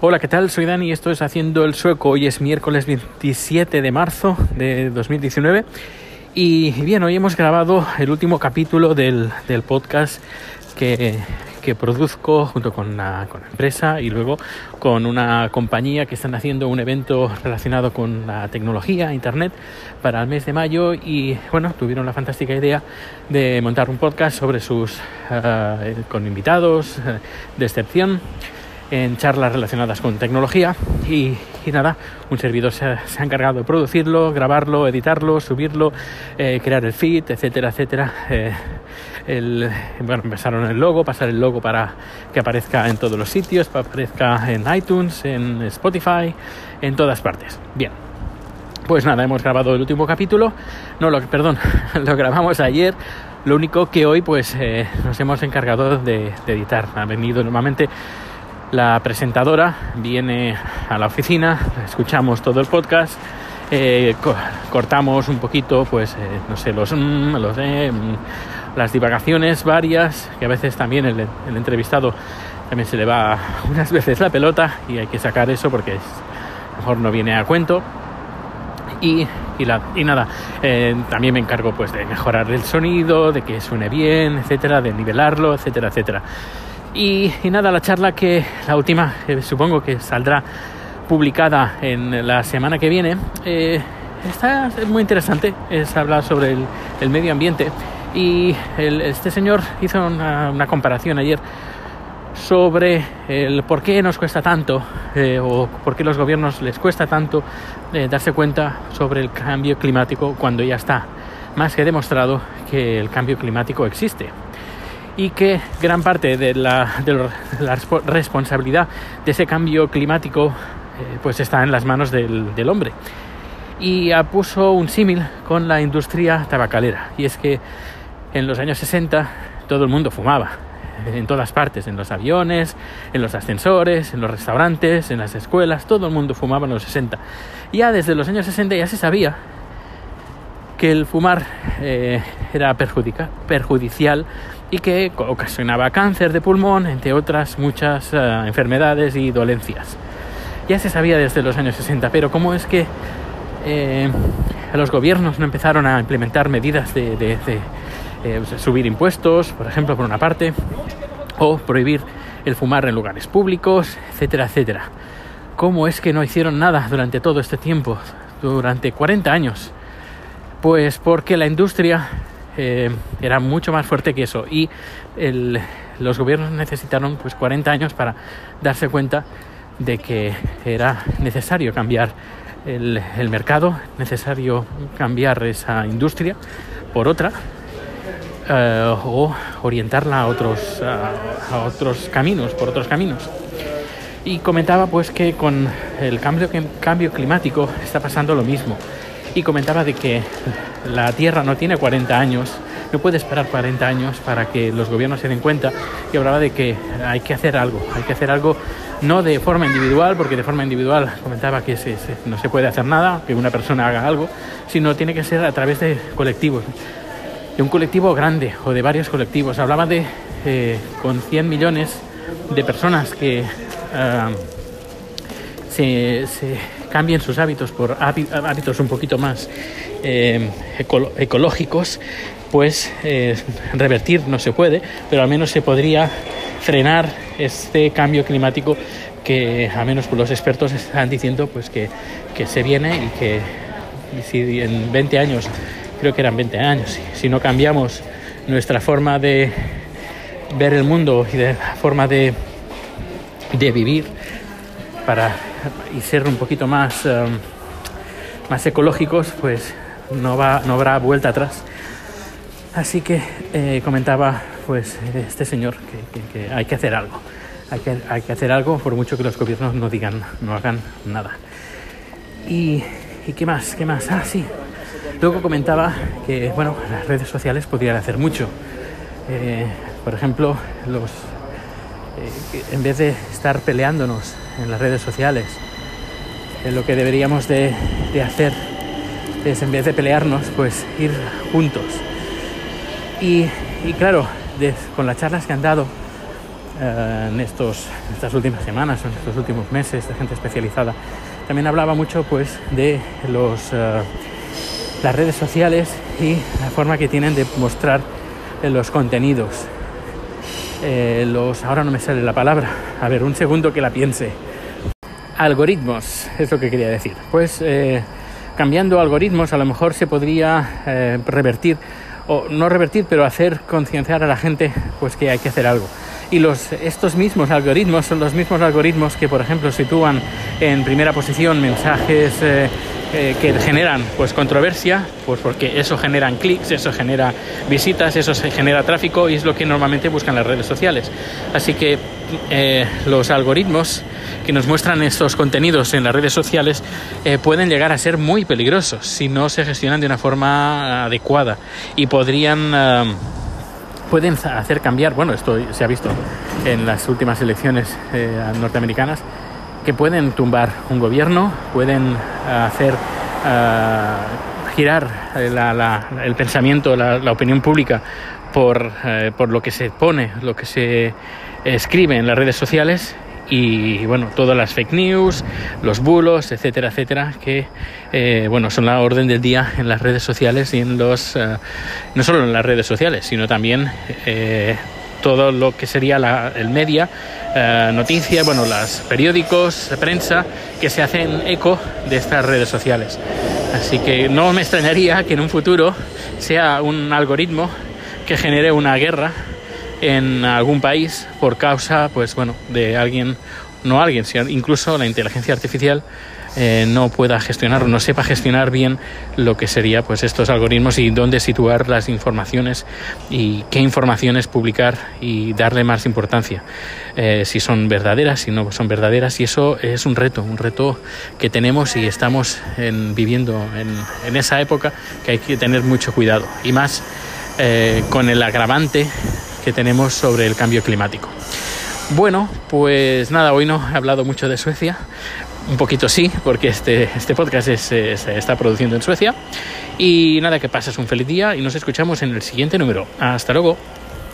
Hola, ¿qué tal? Soy Dani y esto es Haciendo el Sueco. Hoy es miércoles 27 de marzo de 2019. Y bien, hoy hemos grabado el último capítulo del, del podcast que, que, produzco junto con una, con una, empresa y luego con una compañía que están haciendo un evento relacionado con la tecnología, Internet, para el mes de mayo y bueno, tuvieron la fantástica idea de montar un podcast sobre sus, uh, con invitados uh, de excepción en charlas relacionadas con tecnología y, nada, un servidor se ha, se ha, encargado de producirlo, grabarlo, editarlo, subirlo, eh, crear el feed, etcétera, etcétera. Eh, el, bueno, empezaron el logo, pasar el logo para que aparezca en todos los sitios, para que aparezca en iTunes, en Spotify, en todas partes. Bien. Pues nada, hemos grabado el último capítulo. No, lo, perdón, lo grabamos ayer. Lo único que hoy pues eh, nos hemos encargado de, de editar. Ha venido normalmente la presentadora viene a la oficina, escuchamos todo el podcast, eh, co cortamos un poquito, pues, eh, no sé, los, mm, los eh, las divagaciones varias, que a veces también el, el, entrevistado también se le va unas veces la pelota y hay que sacar eso porque es, mejor no viene a cuento. Y, y, la, y nada, eh, también me encargo pues de mejorar el sonido, de que suene bien, etcétera, de nivelarlo, etcétera, etcétera. Y, nada, la charla que la última, supongo que saldrá publicada en la semana que viene, eh, está muy interesante. Es hablar sobre el, medio ambiente. Y este señor hizo una, una, comparación ayer sobre el por qué nos cuesta tanto eh, o por qué los gobiernos les cuesta tanto eh, darse cuenta sobre el cambio climático cuando ya está más que demostrado que el cambio climático existe y que gran parte de la, responsabilidad de ese cambio climático eh, pues está en las manos del, del hombre. Y puso un símil con la industria tabacalera. Y es que en los años 60 todo el mundo fumaba, en todas partes, en los aviones, en los ascensores, en los restaurantes, en las escuelas, todo el mundo fumaba en los 60. Ya desde los años 60 ya se sabía que el fumar eh, era perjudicial y que ocasionaba cáncer de pulmón, entre otras muchas uh, enfermedades y dolencias. Ya se sabía desde los años 60, pero ¿cómo es que eh, los gobiernos no empezaron a implementar medidas de, de, de eh, subir impuestos, por ejemplo, por una parte, o prohibir el fumar en lugares públicos, etcétera, etcétera? ¿Cómo es que no hicieron nada durante todo este tiempo, durante 40 años? Pues porque la industria eh, era mucho más fuerte que eso y los gobiernos necesitaron pues 40 años para darse cuenta de que era necesario cambiar el, mercado, necesario cambiar esa industria por otra uh, o orientarla a otros, a, a otros caminos, por otros caminos. Y comentaba pues que con el cambio, cambio climático está pasando lo mismo y comentaba de que la Tierra no tiene 40 años, no puede esperar 40 años para que los gobiernos se den cuenta y hablaba de que hay que hacer algo, hay que hacer algo no de forma individual, porque de forma individual comentaba que no se puede hacer nada, que una persona haga algo, sino tiene que ser a través de colectivos, de un colectivo grande o de varios colectivos. Hablaba de eh, con 100 millones de personas que se, se cambien sus hábitos por hábitos un poquito más eh, eco ecológicos, pues eh, revertir no se puede, pero al menos se podría frenar este cambio climático que al menos los expertos están diciendo pues que, que se viene y que si en 20 años, creo que eran 20 años, si no cambiamos nuestra forma de ver el mundo y de forma de, de vivir para y ser un poquito más, um, más ecológicos, pues no, va, no habrá vuelta atrás. Así que eh, comentaba pues este señor que, hay que hacer algo. Hay que, hay que hacer algo por mucho que los gobiernos no digan, no hagan nada. Y, y qué más, qué más. Ah, sí. Luego comentaba que bueno, las redes sociales podrían hacer mucho. Eh, por ejemplo, los, en vez de estar peleándonos en las redes sociales, eh, lo que deberíamos de, de hacer es en vez de pelearnos, pues ir juntos. Y, y claro, con las charlas que han dado eh, en estos, estas últimas semanas, en estos últimos meses, de gente especializada, también hablaba mucho pues de los, eh, las redes sociales y la forma que tienen de mostrar los contenidos. Los, ahora no me sale la palabra, a ver, un segundo que la piense. Algoritmos, es lo que quería decir. Pues cambiando algoritmos a lo mejor se podría revertir o no revertir, pero hacer concienciar a la gente pues que hay que hacer algo. Y los, estos mismos algoritmos son los mismos algoritmos que, por ejemplo, sitúan en primera posición mensajes eh, que generan pues controversia, pues porque eso generan clics, eso genera visitas, eso se genera tráfico y es lo que normalmente buscan las redes sociales. Así que eh, los algoritmos que nos muestran estos contenidos en las redes sociales eh, pueden llegar a ser muy peligrosos si no se gestionan de una forma adecuada y podrían pueden hacer cambiar, bueno, esto se ha visto en las últimas elecciones norteamericanas, que pueden tumbar un gobierno, pueden hacer eh, girar el pensamiento, la, opinión pública por, eh, por lo que se pone, lo que se escribe en las redes sociales y bueno, todas las fake news, los bulos, etcétera, etcétera, que eh, bueno, son la orden del día en las redes sociales y en los, no solo en las redes sociales, sino también todo lo que sería el media, eh, noticias, bueno, los periódicos, prensa, que se hacen eco de estas redes sociales. Así que no me extrañaría que en un futuro sea un algoritmo que genere una guerra en algún país por causa, pues bueno, de alguien, no alguien, sino incluso la inteligencia artificial eh, no pueda gestionar o no sepa gestionar bien lo que sería pues estos algoritmos y dónde situar las informaciones y qué informaciones publicar y darle más importancia eh, si son verdaderas si no son verdaderas y eso es un reto un reto que tenemos y estamos viviendo en, esa época que hay que tener mucho cuidado y más eh, con el agravante que tenemos sobre el cambio climático. Bueno, pues nada, hoy no he hablado mucho de Suecia, un poquito sí, porque este, este podcast se está produciendo en Suecia. Y nada, que pases un feliz día y nos escuchamos en el siguiente número. Hasta luego.